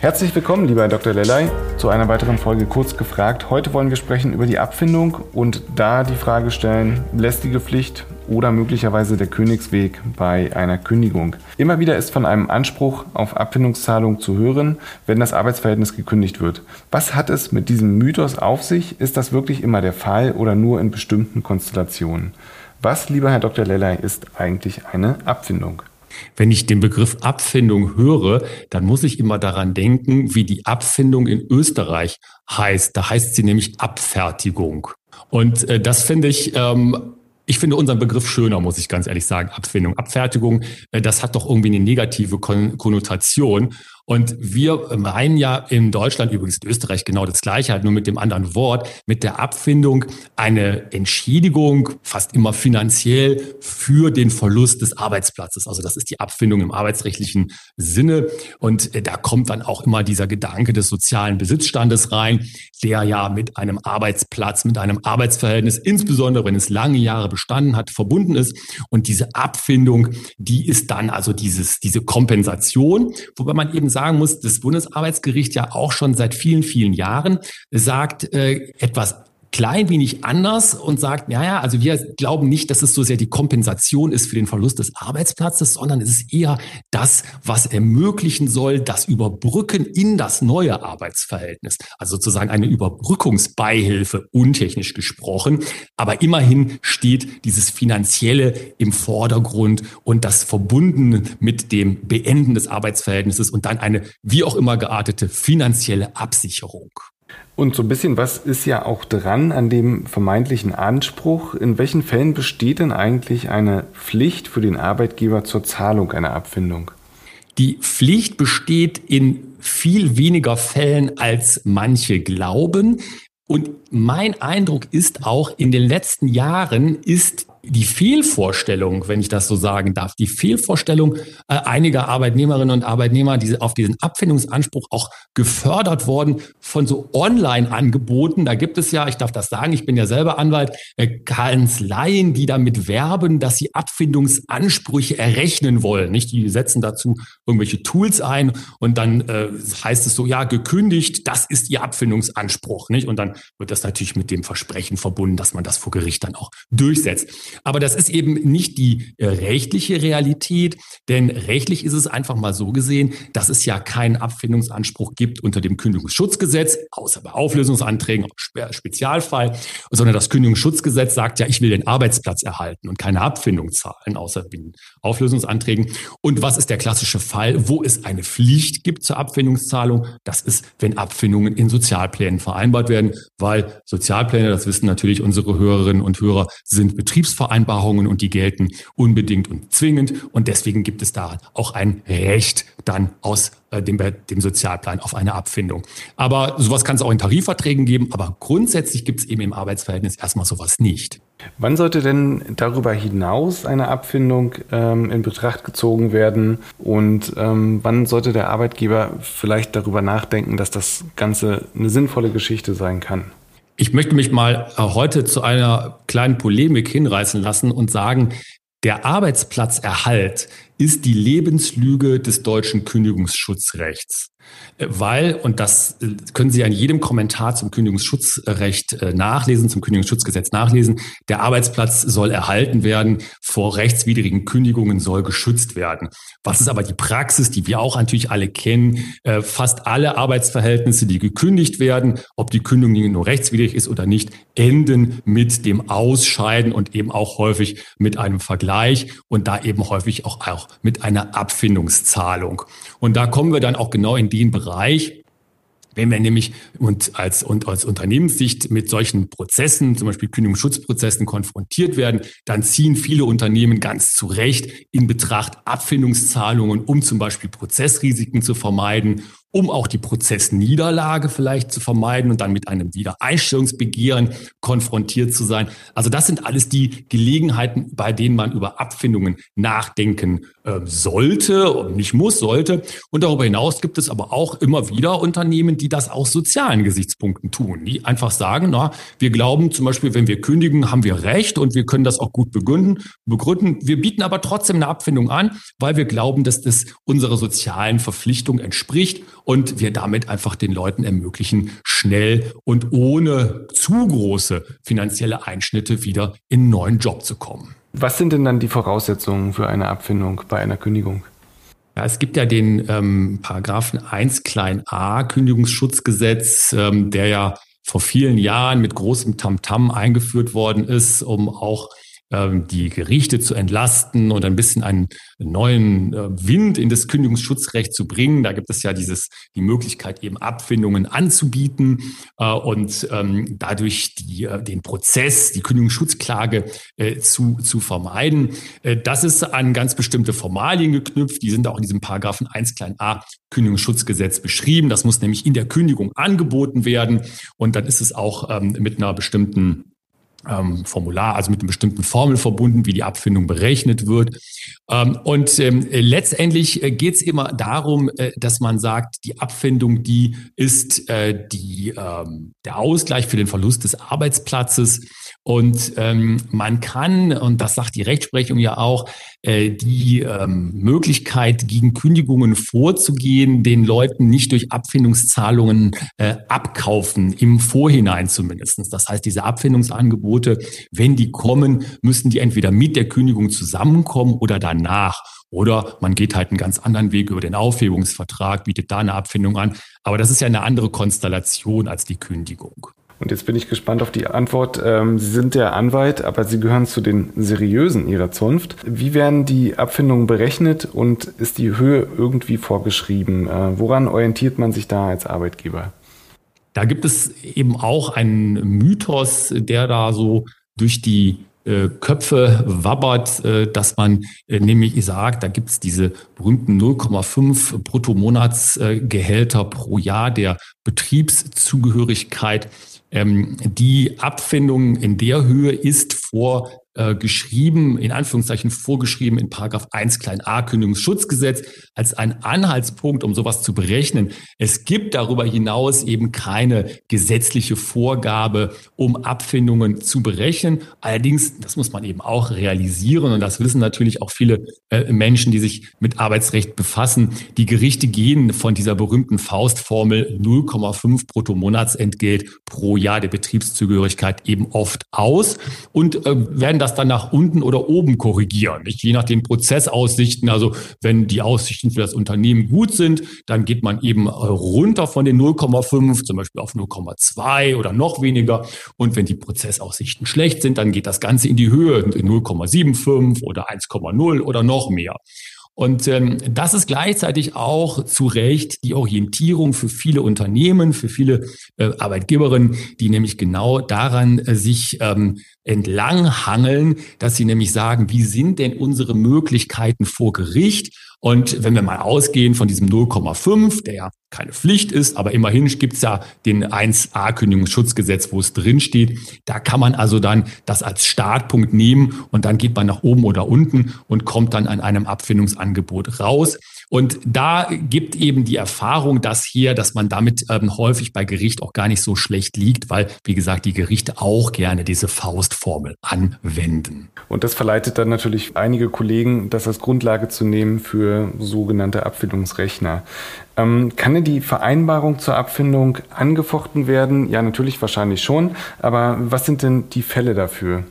Herzlich willkommen, lieber Herr Dr. Lellay, zu einer weiteren Folge Kurz gefragt. Heute wollen wir sprechen über die Abfindung und da die Frage stellen, lästige Pflicht oder möglicherweise der Königsweg bei einer Kündigung. Immer wieder ist von einem Anspruch auf Abfindungszahlung zu hören, wenn das Arbeitsverhältnis gekündigt wird. Was hat es mit diesem Mythos auf sich? Ist das wirklich immer der Fall oder nur in bestimmten Konstellationen? Was, lieber Herr Dr. Lellay, ist eigentlich eine Abfindung? Wenn ich den Begriff Abfindung höre, dann muss ich immer daran denken, wie die Abfindung in Österreich heißt. Da heißt sie nämlich Abfertigung. Und äh, das finde ich ähm, ich finde unseren Begriff schöner, muss ich ganz ehrlich sagen. Abfindung, Abfertigung, äh, das hat doch irgendwie eine negative Konnotation. Und wir meinen ja in Deutschland, übrigens in Österreich genau das Gleiche, halt nur mit dem anderen Wort, mit der Abfindung eine Entschädigung, fast immer finanziell, für den Verlust des Arbeitsplatzes. Also das ist die Abfindung im arbeitsrechtlichen Sinne. Und äh, da kommt dann auch immer dieser Gedanke des sozialen Besitzstandes rein, der ja mit einem Arbeitsplatz, mit einem Arbeitsverhältnis, insbesondere wenn es lange Jahre bestanden hat, verbunden ist. Und diese Abfindung, die ist dann also dieses, diese Kompensation, wobei man eben sagen muss, das Bundesarbeitsgericht ja auch schon seit vielen, vielen Jahren sagt, äh, etwas klein wenig anders und sagt, naja, also wir glauben nicht, dass es so sehr die Kompensation ist für den Verlust des Arbeitsplatzes, sondern es ist eher das, was ermöglichen soll, das Überbrücken in das neue Arbeitsverhältnis. Also sozusagen eine Überbrückungsbeihilfe, untechnisch gesprochen. Aber immerhin steht dieses Finanzielle im Vordergrund und das verbunden mit dem Beenden des Arbeitsverhältnisses und dann eine wie auch immer geartete finanzielle Absicherung. Und so ein bisschen, was ist ja auch dran an dem vermeintlichen Anspruch? In welchen Fällen besteht denn eigentlich eine Pflicht für den Arbeitgeber zur Zahlung einer Abfindung? Die Pflicht besteht in viel weniger Fällen, als manche glauben. Und mein Eindruck ist auch, in den letzten Jahren ist die Fehlvorstellung, wenn ich das so sagen darf, die Fehlvorstellung äh, einiger Arbeitnehmerinnen und Arbeitnehmer, die auf diesen Abfindungsanspruch auch gefördert worden von so Online-Angeboten. Da gibt es ja, ich darf das sagen, ich bin ja selber Anwalt, äh, Kanzleien, die damit werben, dass sie Abfindungsansprüche errechnen wollen. Nicht, die setzen dazu irgendwelche Tools ein und dann äh, heißt es so, ja, gekündigt, das ist ihr Abfindungsanspruch. Nicht? Und dann wird das natürlich mit dem Versprechen verbunden, dass man das vor Gericht dann auch durchsetzt. Aber das ist eben nicht die äh, rechtliche Realität, denn rechtlich ist es einfach mal so gesehen, dass es ja keinen Abfindungsanspruch gibt unter dem Kündigungsschutzgesetz, außer bei Auflösungsanträgen, Spezialfall, sondern das Kündigungsschutzgesetz sagt ja, ich will den Arbeitsplatz erhalten und keine Abfindung zahlen, außer in Auflösungsanträgen. Und was ist der klassische Fall, wo es eine Pflicht gibt zur Abfindungszahlung? Das ist, wenn Abfindungen in Sozialplänen vereinbart werden, weil Sozialpläne, das wissen natürlich unsere Hörerinnen und Hörer, sind Betriebs Betriebsvereinbarungen und die gelten unbedingt und zwingend. Und deswegen gibt es da auch ein Recht dann aus äh, dem, dem Sozialplan auf eine Abfindung. Aber sowas kann es auch in Tarifverträgen geben, aber grundsätzlich gibt es eben im Arbeitsverhältnis erstmal sowas nicht. Wann sollte denn darüber hinaus eine Abfindung ähm, in Betracht gezogen werden und ähm, wann sollte der Arbeitgeber vielleicht darüber nachdenken, dass das Ganze eine sinnvolle Geschichte sein kann? Ich möchte mich mal äh, heute zu einer kleinen Polemik hinreißen lassen und sagen, der Arbeitsplatzerhalt ist die Lebenslüge des deutschen Kündigungsschutzrechts. Äh, weil, und das äh, können Sie an jedem Kommentar zum Kündigungsschutzrecht äh, nachlesen, zum Kündigungsschutzgesetz nachlesen, der Arbeitsplatz soll erhalten werden, vor rechtswidrigen Kündigungen soll geschützt werden. Was ist aber die Praxis, die wir auch natürlich alle kennen? Fast alle Arbeitsverhältnisse, die gekündigt werden, ob die Kündigung nur rechtswidrig ist oder nicht, enden mit dem Ausscheiden und eben auch häufig mit einem Vergleich und da eben häufig auch, auch mit einer Abfindungszahlung. Und da kommen wir dann auch genau in den Bereich, wenn wir nämlich und als, und als Unternehmenssicht mit solchen Prozessen, zum Beispiel Kündigungsschutzprozessen konfrontiert werden, dann ziehen viele Unternehmen ganz zu Recht in Betracht Abfindungszahlungen, um zum Beispiel Prozessrisiken zu vermeiden um auch die Prozessniederlage vielleicht zu vermeiden und dann mit einem Wiedereinstellungsbegehren konfrontiert zu sein. Also das sind alles die Gelegenheiten, bei denen man über Abfindungen nachdenken äh, sollte und nicht muss, sollte. Und darüber hinaus gibt es aber auch immer wieder Unternehmen, die das aus sozialen Gesichtspunkten tun, die einfach sagen, na, wir glauben zum Beispiel, wenn wir kündigen, haben wir Recht und wir können das auch gut begründen. begründen. Wir bieten aber trotzdem eine Abfindung an, weil wir glauben, dass das unserer sozialen Verpflichtung entspricht und wir damit einfach den Leuten ermöglichen, schnell und ohne zu große finanzielle Einschnitte wieder in einen neuen Job zu kommen. Was sind denn dann die Voraussetzungen für eine Abfindung bei einer Kündigung? Ja, es gibt ja den ähm, Paragraphen 1 klein a Kündigungsschutzgesetz, ähm, der ja vor vielen Jahren mit großem Tamtam -Tam eingeführt worden ist, um auch die Gerichte zu entlasten und ein bisschen einen neuen äh, Wind in das Kündigungsschutzrecht zu bringen. Da gibt es ja dieses, die Möglichkeit, eben Abfindungen anzubieten äh, und ähm, dadurch die, äh, den Prozess, die Kündigungsschutzklage zu, zu vermeiden. Das ist an ganz bestimmte Formalien geknüpft. Die sind auch in diesem Paragraphen 1 klein a Kündigungsschutzgesetz beschrieben. Das muss nämlich in der Kündigung angeboten werden. Und dann ist es auch ähm, mit einer bestimmten ähm, Formular, also mit einer bestimmten Formel verbunden, wie die Abfindung berechnet wird. Ähm, und ähm, letztendlich äh, geht es immer darum, äh, dass man sagt, die Abfindung, die ist äh, die, ähm, der Ausgleich für den Verlust des Arbeitsplatzes. Und ähm, man kann, und das sagt die Rechtsprechung ja auch, äh, die ähm, Möglichkeit, gegen Kündigungen vorzugehen, den Leuten nicht durch Abfindungszahlungen äh, abkaufen, im Vorhinein zumindestens. Das heißt, diese Abfindungsangebote, wenn die kommen, müssen die entweder mit der Kündigung zusammenkommen oder danach. Oder man geht halt einen ganz anderen Weg über den Aufhebungsvertrag, bietet da eine Abfindung an. Aber das ist ja eine andere Konstellation als die Kündigung. Und jetzt bin ich gespannt auf die Antwort. Ähm, Sie sind der Anwalt, aber Sie gehören zu den Seriösen Ihrer Zunft. Wie werden die Abfindungen berechnet und ist die Höhe irgendwie vorgeschrieben? Äh, woran orientiert man sich da als Arbeitgeber? Da gibt es eben auch einen Mythos, der da so durch die äh, Köpfe wabbert, äh, dass man nämlich sagt, da gibt es diese berühmten 0,5 Bruttomonatsgehälter pro Jahr der Betriebszugehörigkeit. Ähm, die Abfindung in der Höhe ist vor äh, geschrieben, in Anführungszeichen vorgeschrieben in Paragraph 1 klein a Kündigungsschutzgesetz als ein Anhaltspunkt, um sowas zu berechnen. Es gibt darüber hinaus eben keine gesetzliche Vorgabe, um Abfindungen zu berechnen. Allerdings, das muss man eben auch realisieren und das wissen natürlich auch viele äh, Menschen, die sich mit Arbeitsrecht befassen. Die Gerichte gehen von dieser berühmten Faustformel 0,5 Bruttomonatsentgelt pro Jahr der Betriebszugehörigkeit eben oft aus und äh, werden das dann nach unten oder oben korrigieren, nicht? je nach den Prozessaussichten. Also wenn die Aussichten für das Unternehmen gut sind, dann geht man eben runter von den 0,5, zum Beispiel auf 0,2 oder noch weniger. Und wenn die Prozessaussichten schlecht sind, dann geht das Ganze in die Höhe, in 0,75 oder 1,0 oder noch mehr. Und ähm, das ist gleichzeitig auch zu Recht die Orientierung für viele Unternehmen, für viele äh, Arbeitgeberinnen, die nämlich genau daran äh, sich ähm, entlanghangeln, dass sie nämlich sagen, wie sind denn unsere Möglichkeiten vor Gericht? Und wenn wir mal ausgehen von diesem 0,5, der ja keine Pflicht ist, aber immerhin gibt's ja den 1a Kündigungsschutzgesetz, wo es drin steht. Da kann man also dann das als Startpunkt nehmen und dann geht man nach oben oder unten und kommt dann an einem Abfindungsangebot raus. Und da gibt eben die Erfahrung das hier, dass man damit ähm, häufig bei Gericht auch gar nicht so schlecht liegt, weil, wie gesagt, die Gerichte auch gerne diese Faustformel anwenden. Und das verleitet dann natürlich einige Kollegen, das als Grundlage zu nehmen für sogenannte Abfindungsrechner. Ähm, kann denn die Vereinbarung zur Abfindung angefochten werden? Ja, natürlich wahrscheinlich schon. Aber was sind denn die Fälle dafür?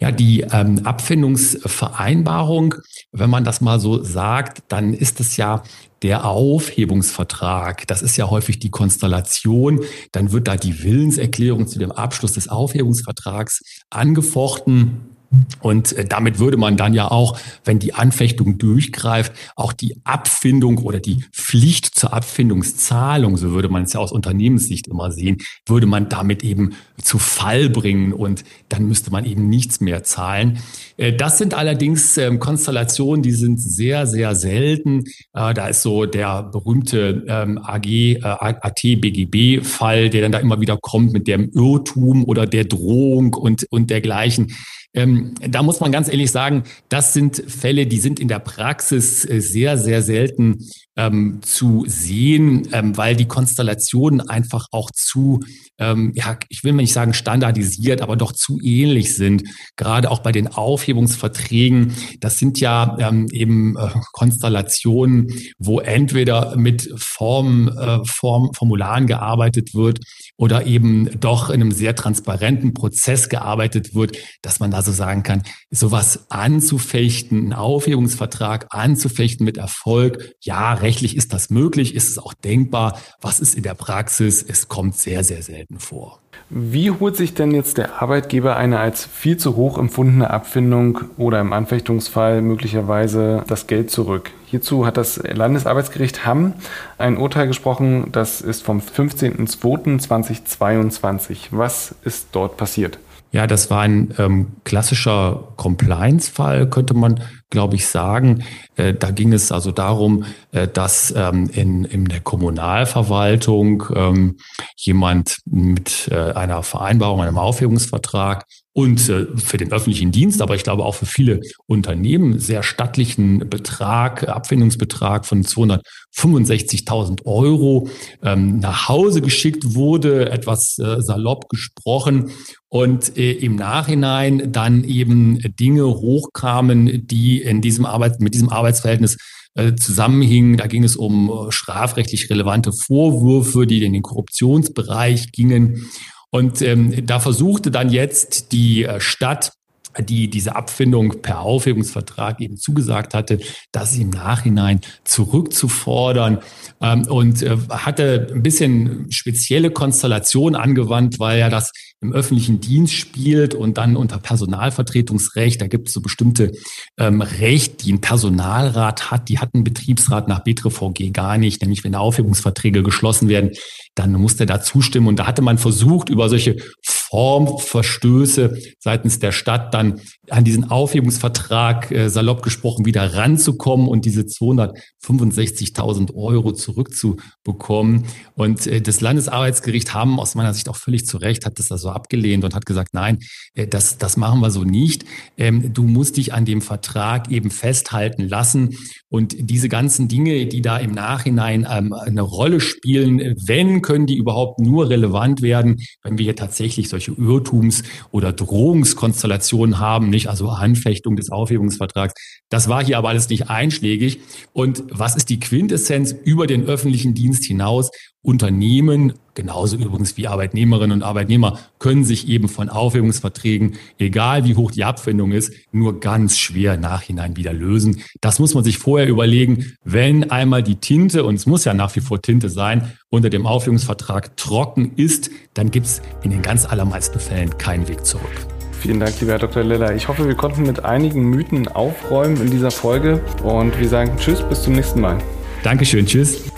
Ja, die ähm, Abfindungsvereinbarung, wenn man das mal so sagt, dann ist es ja der Aufhebungsvertrag. Das ist ja häufig die Konstellation. Dann wird da die Willenserklärung zu dem Abschluss des Aufhebungsvertrags angefochten. Und äh, damit würde man dann ja auch, wenn die Anfechtung durchgreift, auch die Abfindung oder die Pflicht zur Abfindungszahlung, so würde man es ja aus Unternehmenssicht immer sehen, würde man damit eben zu Fall bringen und dann müsste man eben nichts mehr zahlen. Äh, das sind allerdings ähm, Konstellationen, die sind sehr, sehr selten. Äh, da ist so der berühmte ähm, AG, AT-BGB-Fall, der dann da immer wieder kommt mit dem Irrtum oder der Drohung und, und dergleichen. Ähm, da muss man ganz ehrlich sagen, das sind Fälle, die sind in der Praxis äh, sehr, sehr selten ähm, zu sehen, ähm, weil die Konstellationen einfach auch zu, ähm, ja, ich will mal nicht sagen standardisiert, aber doch zu ähnlich sind. Gerade auch bei den Aufhebungsverträgen. Das sind ja ähm, eben äh, Konstellationen, wo entweder mit Form, äh, Form, Formularen gearbeitet wird oder eben doch in einem sehr transparenten Prozess gearbeitet wird, dass man da so sagen kann, sowas anzufechten, einen Aufhebungsvertrag anzufechten mit Erfolg, ja, rechtlich ist das möglich, ist es auch denkbar. Was ist in der Praxis? Es kommt sehr, sehr selten vor. Wie holt sich denn jetzt der Arbeitgeber eine als viel zu hoch empfundene Abfindung oder im Anfechtungsfall möglicherweise das Geld zurück? Hierzu hat das Landesarbeitsgericht Hamm ein Urteil gesprochen, das ist vom 15.02.2022. Was ist dort passiert? Ja, das war ein ähm, klassischer Compliance-Fall, könnte man, glaube ich, sagen. Äh, da ging es also darum, äh, dass ähm, in, in der Kommunalverwaltung ähm, jemand mit äh, einer Vereinbarung, einem Aufhebungsvertrag und äh, für den öffentlichen Dienst, aber ich glaube auch für viele Unternehmen sehr stattlichen Betrag, Abfindungsbetrag von 265.000 Euro ähm, nach Hause geschickt wurde, etwas äh, salopp gesprochen und äh, im Nachhinein dann eben Dinge hochkamen, die in diesem Arbeit, mit diesem Arbeitsverhältnis äh, zusammenhingen. Da ging es um äh, strafrechtlich relevante Vorwürfe, die in den Korruptionsbereich gingen. Und ähm, da versuchte dann jetzt die äh, Stadt die diese Abfindung per Aufhebungsvertrag eben zugesagt hatte, das im Nachhinein zurückzufordern. Ähm, und äh, hatte ein bisschen spezielle Konstellation angewandt, weil ja das im öffentlichen Dienst spielt und dann unter Personalvertretungsrecht, da gibt es so bestimmte ähm, Recht, die ein Personalrat hat, die hat ein Betriebsrat nach BTRVG gar nicht, nämlich wenn Aufhebungsverträge geschlossen werden, dann muss der da zustimmen. Und da hatte man versucht, über solche Formverstöße seitens der Stadt dann an diesen Aufhebungsvertrag äh, salopp gesprochen wieder ranzukommen und diese 265.000 Euro zurückzubekommen. Und äh, das Landesarbeitsgericht haben aus meiner Sicht auch völlig zu Recht, hat das also abgelehnt und hat gesagt, nein, äh, das, das machen wir so nicht. Ähm, du musst dich an dem Vertrag eben festhalten lassen. Und diese ganzen Dinge, die da im Nachhinein ähm, eine Rolle spielen, wenn, können die überhaupt nur relevant werden, wenn wir hier tatsächlich solche Irrtums- oder Drohungskonstellationen haben, nicht also Anfechtung des Aufhebungsvertrags. Das war hier aber alles nicht einschlägig. Und was ist die Quintessenz über den öffentlichen Dienst hinaus? Unternehmen, genauso übrigens wie Arbeitnehmerinnen und Arbeitnehmer, können sich eben von Aufhebungsverträgen, egal wie hoch die Abfindung ist, nur ganz schwer nachhinein wieder lösen. Das muss man sich vorher überlegen, wenn einmal die Tinte, und es muss ja nach wie vor Tinte sein, unter dem Aufhebungsvertrag trocken ist, dann gibt es in den ganz allermeisten Fällen keinen Weg zurück. Vielen Dank, lieber Herr Dr. Liller. Ich hoffe, wir konnten mit einigen Mythen aufräumen in dieser Folge und wir sagen Tschüss, bis zum nächsten Mal. Dankeschön, Tschüss.